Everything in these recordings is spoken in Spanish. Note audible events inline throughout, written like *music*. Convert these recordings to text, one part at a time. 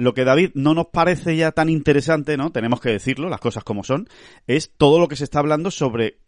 lo que David no nos parece ya tan interesante, ¿no? Tenemos que decirlo, las cosas como son, es todo lo que se está hablando sobre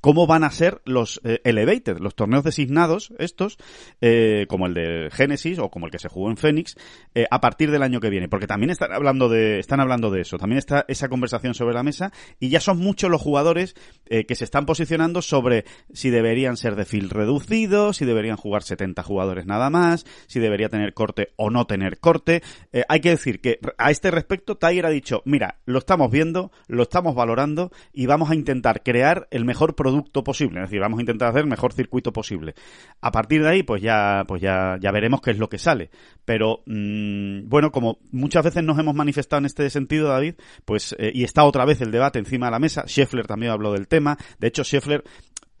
cómo van a ser los eh, Elevated, los torneos designados, estos, eh, como el de Genesis o como el que se jugó en Phoenix, eh, a partir del año que viene. Porque también están hablando de, están hablando de eso, también está esa conversación sobre la mesa y ya son muchos los jugadores que se están posicionando sobre si deberían ser de field reducido, si deberían jugar 70 jugadores nada más, si debería tener corte o no tener corte. hay que decir que a este respecto Tiger ha dicho, mira, lo estamos viendo, lo estamos valorando y vamos a intentar crear el mejor producto posible. Es decir, vamos a intentar hacer el mejor circuito posible. A partir de ahí, pues ya, pues ya, ya veremos qué es lo que sale. Pero, mmm, bueno, como muchas veces nos hemos manifestado en este sentido, David, pues, eh, y está otra vez el debate encima de la mesa. Scheffler también habló del tema. De hecho, Scheffler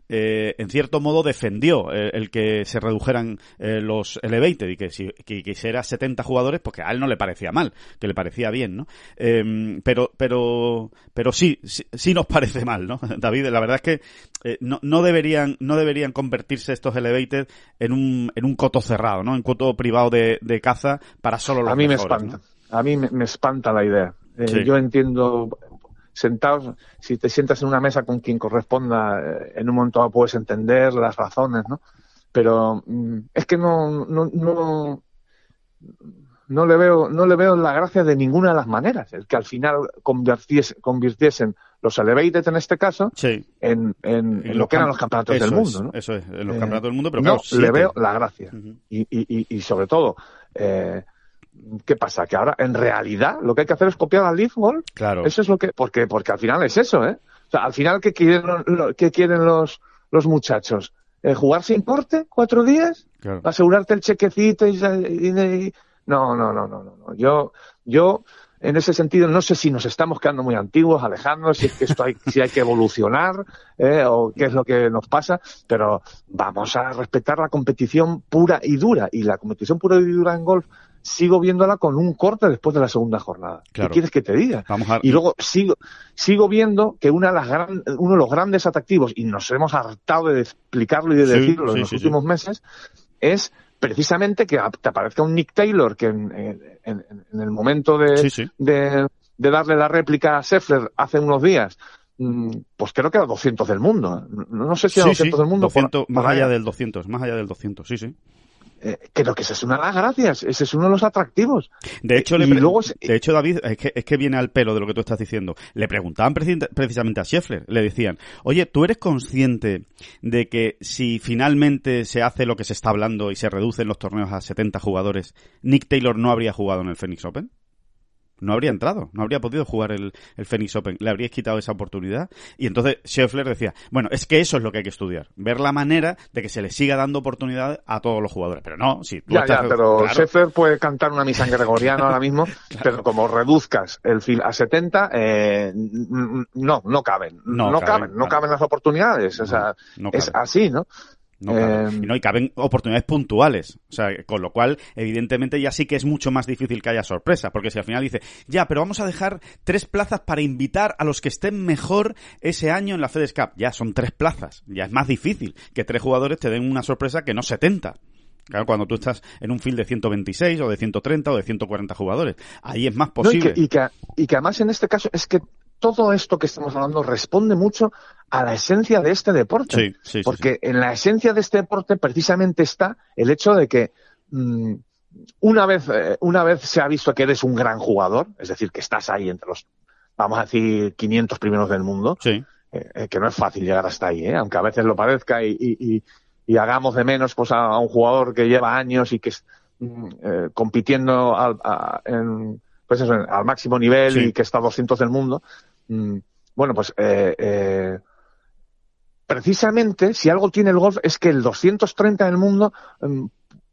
eh, en cierto modo defendió eh, el que se redujeran eh, los elevated y que si que quisiera 70 jugadores, pues que a él no le parecía mal, que le parecía bien, ¿no? Em, pero, pero, pero sí, sí, nos *laughs* parece mal, ¿no? *laughs* David, la verdad es que eh, no, no deberían, no deberían convertirse estos elevated en un, en un coto cerrado, ¿no? En coto privado de, de caza para solo los A mí me espanta. A mí me, me, espanta la idea. Sí. Yo entiendo sentados, si te sientas en una mesa con quien corresponda, eh, en un momento puedes entender las razones, ¿no? Pero mm, es que no, no, no, no le veo, no le veo la gracia de ninguna de las maneras. El que al final convirtiesen, convirtiesen los elevated en este caso sí. en, en, en, lo que eran los campeonatos del mundo, ¿no? Eso es, en los eh, campeonatos del mundo, pero no claro, le veo la gracia. Uh -huh. y, y, y, sobre todo, eh, ¿qué pasa? Que ahora, en realidad, lo que hay que hacer es copiar al Leaf Ball. Claro. Eso es lo que, porque, porque al final es eso, ¿eh? O sea, al final, ¿qué quieren, qué quieren los, los muchachos? ¿Eh, ¿Jugar sin corte cuatro días? Claro. ¿Asegurarte el chequecito y, y, y, no, no, no, no, no. Yo, yo, en ese sentido, no sé si nos estamos quedando muy antiguos, Alejandro, si es que esto hay, si hay que evolucionar, eh, o qué es lo que nos pasa, pero vamos a respetar la competición pura y dura. Y la competición pura y dura en golf sigo viéndola con un corte después de la segunda jornada. Claro. ¿Qué quieres que te diga? Vamos a... Y luego sigo, sigo viendo que una de las gran, uno de los grandes atractivos, y nos hemos hartado de explicarlo y de Sí, decirlo sí, en los sí, últimos meses, es precisamente que te aparezca un Nick Taylor que en, en, en el momento de, de, de darle la réplica a Scheffler hace unos días, mm, pues creo que a 200 del mundo. No, no sé si a Sí, 200 sí, del mundo. 200, por- más por allá. del 200, más allá del 200, sí, sí. Eh, creo que esa es una de las gracias, ese es uno de los atractivos. De hecho, le Y pre- luego se- de hecho, David, es que, es que viene al pelo de lo que tú estás diciendo. Le preguntaban preci- precisamente a Scheffler, le decían, oye, ¿tú eres consciente de que si finalmente se hace lo que se está hablando y se reducen los torneos a 70 jugadores, Nick Taylor no habría jugado en el Phoenix Open? No habría entrado, no habría podido jugar el, el Phoenix Open, le habríais quitado esa oportunidad. Y entonces Scheffler decía, bueno, es que eso es lo que hay que estudiar, ver la manera de que se le siga dando oportunidad a todos los jugadores. Pero no, si tú Ya, estás- ya, pero claro. Scheffler puede cantar una misa en gregoriano ahora mismo, *laughs* pero como reduzcas el fil a 70, eh, no, no caben. No No, caben, caben, no caben las oportunidades. O sea, no es así, ¿no? No. Eh, y no, y caben oportunidades puntuales. O sea, con lo cual, evidentemente, ya sí que es mucho más difícil que haya sorpresa. Porque si al final dice, ya, pero vamos a dejar tres plazas para invitar a los que estén mejor ese año en la FedEx Cup. Ya, son tres plazas. Ya es más difícil que tres jugadores te den una sorpresa que no 70. Claro, cuando tú estás en un field de 126 o de 130 o de 140 jugadores. Ahí es más no, y, posible. que, y, que, y que además en este caso es que todo esto que estamos hablando responde mucho a la esencia de este deporte. Sí, sí, sí, Porque en la esencia de este deporte precisamente está el hecho de que mm, una vez eh, una vez se ha visto que eres un gran jugador, es decir, que estás ahí entre los, vamos a decir, 500 primeros del mundo, eh, eh, que no es fácil llegar hasta ahí, aunque a veces lo parezca y, y, y, y hagamos de menos pues, a, a, un jugador que lleva años y que es mm, compitiendo al, a, en, pues eso, al máximo nivel Sí. y que está a 200 del mundo. Mm, bueno, pues eh, eh, precisamente si algo tiene el golf es que el 230 del mundo mm,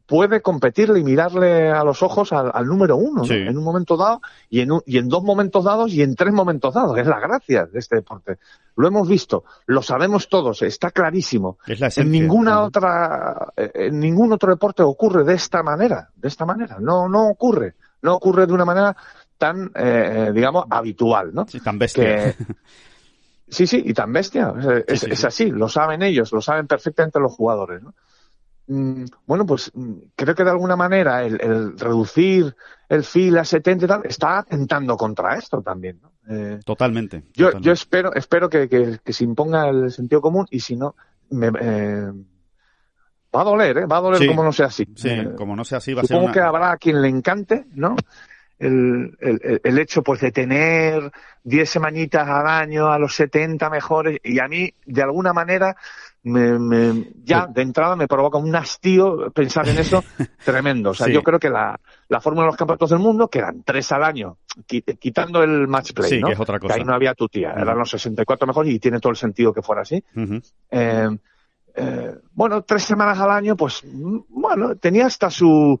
puede competirle y mirarle a los ojos al, al número uno en un momento dado y en, un- y en dos momentos dados y en tres momentos dados. Es la gracia de este deporte. Lo hemos visto, lo sabemos todos, está clarísimo. es la En ninguna otra, eh, en ningún otro deporte ocurre de esta manera, de esta manera. No, no ocurre, no ocurre de una manera tan, eh, eh, digamos, habitual, ¿no? Sí, tan bestia. Que, *laughs* sí, sí, y tan bestia. Es, es- sí, es sí. así, lo saben ellos, lo saben perfectamente los jugadores, ¿no? mm, bueno, pues mm, creo que de alguna manera el, reducir el fil a 70 y tal está atentando contra esto también. ¿no? Eh, totalmente. Yo, yo espero, espero que, que, se imponga el sentido común y si no, me, eh, va a doler, ¿eh? va a doler como no sea así. Sí, como no sea así va a ser Supongo que habrá a quien le encante, ¿no? El, el, el, hecho pues de tener 10 semanitas al año a los 70 mejores y a mí de alguna manera me, me, ya de entrada me provoca un hastío pensar en eso *laughs* tremendo. O sea, yo creo que la, la fórmula de los campeonatos del mundo, que eran tres al año, quitando el match play, ¿no? que es otra cosa. Que ahí no había tu tía, eran los 64 mejores y tiene todo el sentido que fuera así. eh, eh, bueno, tres semanas al año, pues, mm, bueno, tenía hasta su,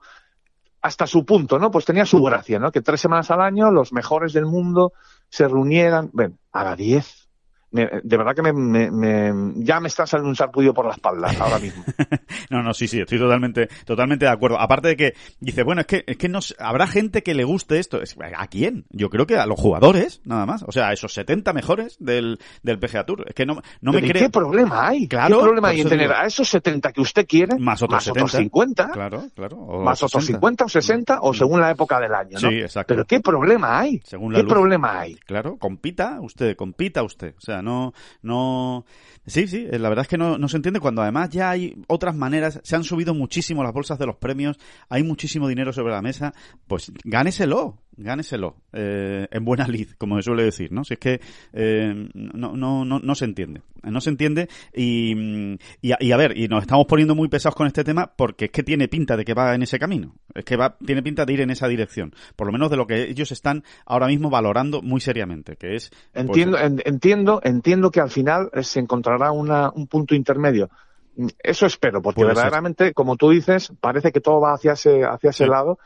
hasta su punto, ¿no? Pues tenía su gracia, ¿no? Que tres semanas al año los mejores del mundo se reunieran, ven, a las 10 me, de verdad que me, me, ya me está saliendo un por la espalda ahora mismo. *laughs* no, no, sí, sí, estoy totalmente, totalmente de acuerdo. Aparte de que dice, bueno, es que, es que no, habrá gente que le guste esto. ¿A quién? Yo creo que a los jugadores, nada más. O sea, a esos 70 mejores del, del PGA Tour. Es que no, no me creo. ¿Qué problema hay? Claro. ¿Qué problema hay en tener a esos 70 que usted quiere? Más otros, más 50. Claro, claro. Más otros 50 o 60 o mm. según la época del año, ¿no? Sí, exacto. Pero ¿qué problema hay? Según la ¿Qué luz? problema hay? Claro, compita usted, compita usted. O sea, no, no, sí, sí, la verdad es que no, no se entiende cuando además ya hay otras maneras, se han subido muchísimo las bolsas de los premios, hay muchísimo dinero sobre la mesa, pues gáneselo, gáneselo eh, en buena lid, como se suele decir, ¿no? Si es que eh, no, no, no, no se entiende, no se entiende y, y, a, ver, y nos estamos poniendo muy pesados con este tema porque es que tiene pinta de que va en ese camino, es que va, tiene pinta de ir en esa dirección, por lo menos de lo que ellos están ahora mismo valorando muy seriamente, que es... Pues, entiendo, entiendo, entiendo que al final se encontrará una, un punto intermedio. Eso espero, porque verdaderamente, como tú dices, parece que todo va hacia ese, hacia ese lado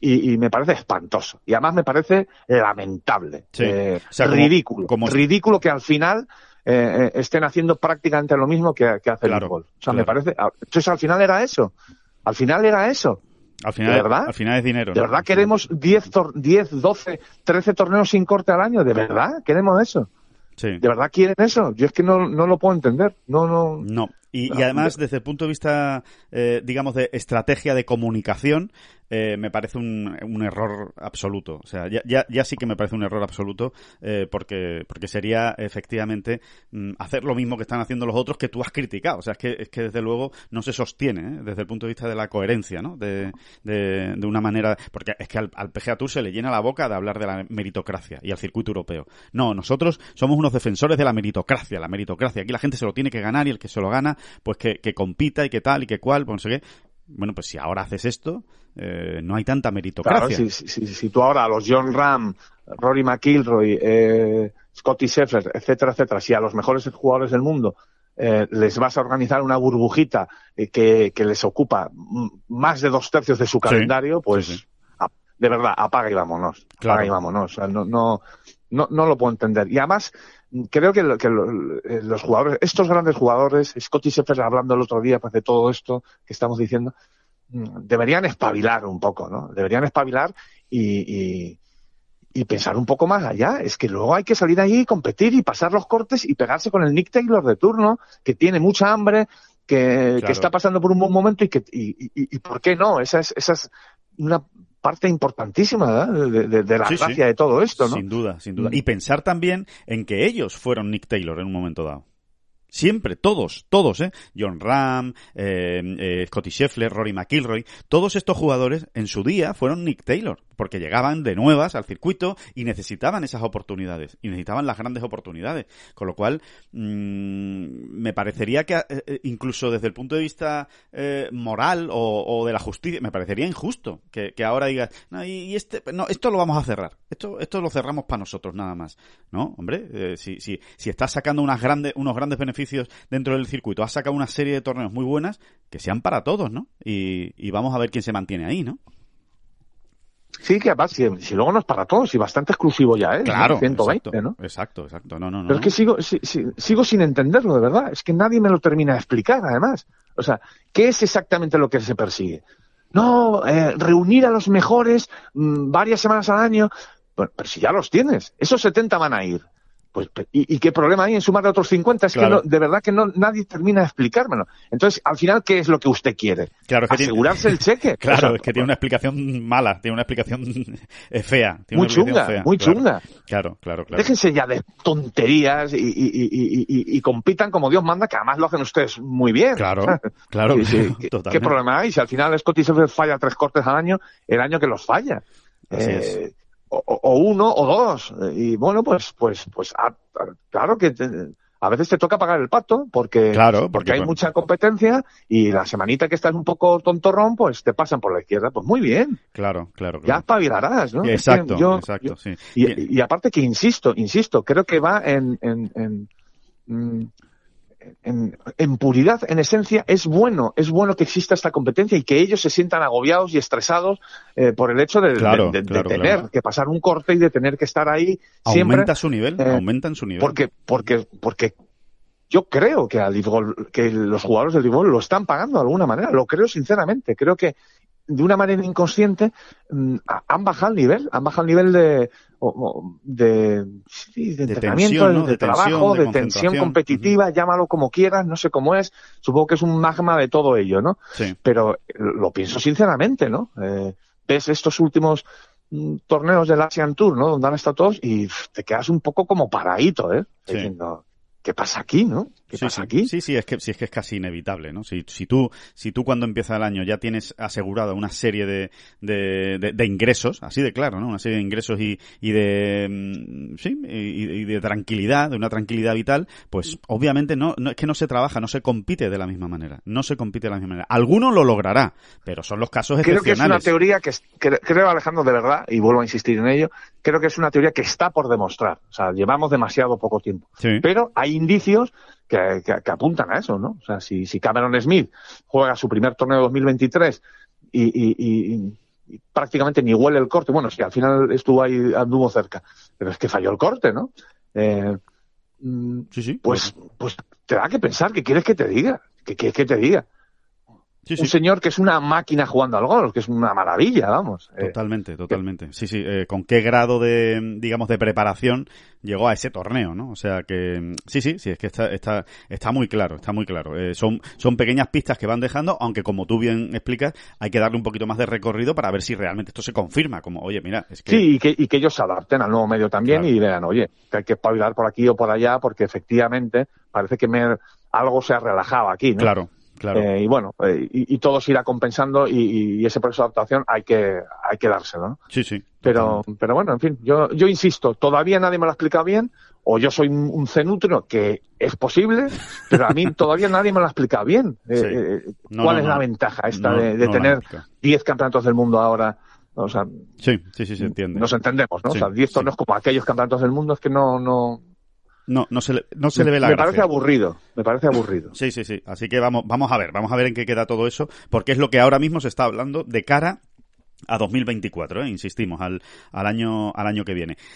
y, me parece espantoso. Y además me parece lamentable. Eh, ridículo. Ridículo que al final eh, eh, estén haciendo prácticamente lo mismo que, hace el fútbol. O sea, me parece. Ah, entonces al final era eso. Al final era eso. Al final, ¿De verdad? Al final es dinero. ¿De verdad queremos 10, 10, 12, 13 torneos sin corte al año? ¿De verdad queremos eso? Sí. ¿De verdad quieren eso? Yo es que no, no lo puedo entender. No, no. No. Y, y además, desde el punto de vista, eh, digamos, de estrategia de comunicación, eh, me parece un, un, error absoluto. O sea, ya, ya, ya, sí que me parece un error absoluto eh, porque, porque sería efectivamente mm, hacer lo mismo que están haciendo los otros que tú has criticado. O sea, es que, es que desde luego no se sostiene ¿eh? desde el punto de vista de la coherencia, ¿no? De, de, de una manera... Porque es que al, al, PGA Tour se le llena la boca de hablar de la meritocracia y al circuito europeo. No, nosotros somos unos defensores de la meritocracia, la meritocracia. Aquí la gente se lo tiene que ganar y el que se lo gana, pues que, que compita y que tal y que cual, pues no sé qué. Bueno, pues si ahora haces esto, eh, no hay tanta meritocracia. Claro, si, si, si, tú ahora a los John Ram, Rory McIlroy, eh, Scotty Scheffler, etcétera, etcétera, si a los mejores jugadores del mundo eh, les vas a organizar una burbujita eh, que, que, les ocupa más de dos tercios de su calendario, pues de verdad, apaga y vámonos. Apaga y vámonos. O sea, no, no, no, no lo puedo entender. Y además, creo que, que eh, los jugadores, estos grandes jugadores, Scotty Scheffler hablando el otro día pues, de todo esto que estamos diciendo, mm, deberían espabilar un poco, ¿no? Deberían espabilar y, y, pensar un poco más allá. Es que luego hay que salir ahí y competir y pasar los cortes y pegarse con el Nick Taylor de turno, que tiene mucha hambre, que, que está pasando por un buen momento y que, y, y, ¿por qué no? Esa es, esa es una parte importantísima de, de, la gracia de todo esto, ¿no? Sin duda, sin duda. Mm. Y pensar también en que ellos fueron Nick Taylor en un momento dado. Siempre, todos, todos, ¿eh? John Ram, eh, eh, Scotty Scheffler, Rory McIlroy, todos estos jugadores en su día fueron Nick Taylor, porque llegaban de nuevas al circuito y necesitaban esas oportunidades, y necesitaban las grandes oportunidades. Con lo cual, mmm, me parecería que, eh, incluso desde el punto de vista eh, moral o, o, de la justicia, me parecería injusto que, que ahora digas, no, y, este, no, esto lo vamos a cerrar, esto, esto lo cerramos para nosotros nada más. No, hombre, eh, si, si, si estás sacando unas grandes, unos grandes beneficios dentro del circuito, ha sacado una serie de torneos muy buenas que sean para todos, ¿no? Y, vamos a ver quién se mantiene ahí, ¿no? Sí, que además, si, luego no es para todos, y bastante exclusivo ya, ¿eh? Claro. 120, exacto, ¿no? Exacto, exacto. No, no, no. Pero es que sigo, sigo sin entenderlo, de verdad. Es que nadie me lo termina de explicar, además. O sea, ¿qué es exactamente lo que se persigue? No, eh, reunir a los mejores mmm, varias semanas al año. Pero, pero si ya los tienes, esos 70 van a ir. Pues, ¿y, qué problema hay en sumar otros 50? Es que de verdad que no, nadie termina de explicármelo. Entonces, al final, ¿qué es lo que usted quiere? Claro, Asegurarse el cheque. *laughs* Claro, es que tiene una explicación mala, tiene una explicación *laughs* fea. muy chunga, muy chunga. Claro, claro, claro. Déjense ya de tonterías y, compitan como Dios manda, que además lo hacen ustedes muy bien. Claro, *laughs* claro. ¿Qué, problema hay? Si al final Scotty falla tres cortes al año, el año que los falla. Eh, o, uno o dos. Y bueno, pues, pues, pues, claro que a veces te toca pagar el pato porque, claro, porque, hay mucha competencia y la semanita que estás un poco tontorrón, pues te pasan por la izquierda. Pues muy bien. Claro, claro. Ya espabilarás, ¿no? Exacto, exacto, sí. Y, aparte que insisto, insisto, creo que va en, en, en mm, en, puridad, en esencia, es bueno, es bueno que exista esta competencia y que ellos se sientan agobiados y estresados eh, por el hecho de, tener que pasar un corte y de tener que estar ahí siempre. Aumenta su nivel, eh, aumentan su nivel. Porque, porque, porque yo creo que, al que los jugadores del Ligol lo están pagando de alguna manera, lo creo sinceramente. Creo que de una manera inconsciente mm, han bajado el nivel, han bajado el nivel de, de, de, entrenamiento, de, trabajo, de, tensión competitiva, llámalo como quieras, no sé cómo es, supongo que es un magma de todo ello, ¿no? Sí. Pero lo pienso sinceramente, ¿no? Eh, ves estos últimos mm, torneos del Asian Tour, ¿no? Donde han estado todos y te quedas un poco como paradito, ¿eh? Diciendo, ¿qué pasa aquí, no? ¿Qué sí, pasa aquí? Sí, sí, es que, sí, es que es casi inevitable, ¿no? Si, si tú, si tú cuando empieza el año ya tienes asegurado una serie de, de, de, ingresos, así de claro, ¿no? Una serie de ingresos y, y de, mm, sí, y, de tranquilidad, de una tranquilidad vital, pues obviamente no, no, es que no se trabaja, no se compite de la misma manera, no se compite de la misma manera. Alguno lo logrará, pero son los casos creo excepcionales. Creo que es una teoría que, creo, Alejandro, de verdad, y vuelvo a insistir en ello, creo que es una teoría que está por demostrar. O sea, llevamos demasiado poco tiempo. Pero hay indicios que, apuntan a eso, ¿no? O sea, si, si Cameron Smith juega su primer torneo de 2023 y, y, y, prácticamente ni huele el corte, bueno, si al final estuvo ahí, anduvo cerca, pero es que falló el corte, ¿no? Eh, mm, sí, sí. Pues, pues te da que pensar, ¿qué quieres que te diga? ¿Qué quieres que te diga? Un señor que es una máquina jugando al golf, que es una maravilla, vamos. Eh. Totalmente, totalmente. Sí, sí. Eh, ¿Con qué grado de, digamos, de preparación llegó a ese torneo, no? O sea que, sí, sí, sí, es que está, está, está muy claro, está muy claro. Eh, son, son pequeñas pistas que van dejando, aunque como tú bien explicas, hay que darle un poquito más de recorrido para ver si realmente esto se confirma, como, oye, mira, es que... Sí, y que, y que ellos se adapten al nuevo medio también y vean, oye, que hay que espabilar por aquí o por allá, porque efectivamente parece que me, algo se ha relajado aquí, ¿no? Claro. Eh, y bueno, eh, y, todo se irá compensando y, ese proceso de adaptación hay que, hay que dárselo, ¿no? Sí, sí. Pero, pero bueno, en fin, yo, yo insisto, todavía nadie me lo ha explicado bien, o yo soy un cenutrio, que es posible, pero a mí *laughs* todavía nadie me lo ha explicado bien. Eh, ¿Cuál es la ventaja esta de, tener 10 campeonatos del mundo ahora? O sea, sí, sí, sí, se entiende. Nos entendemos, ¿no? o sea, 10 torneos como aquellos campeonatos del mundo es que no, no, no, no se le, no se le ve la Me parece aburrido, me parece aburrido. Sí, sí, sí. Así que vamos, vamos a ver, vamos a ver en qué queda todo eso, porque es lo que ahora mismo se está hablando de cara a 2024, ¿eh? insistimos, al, al, año, al año que viene.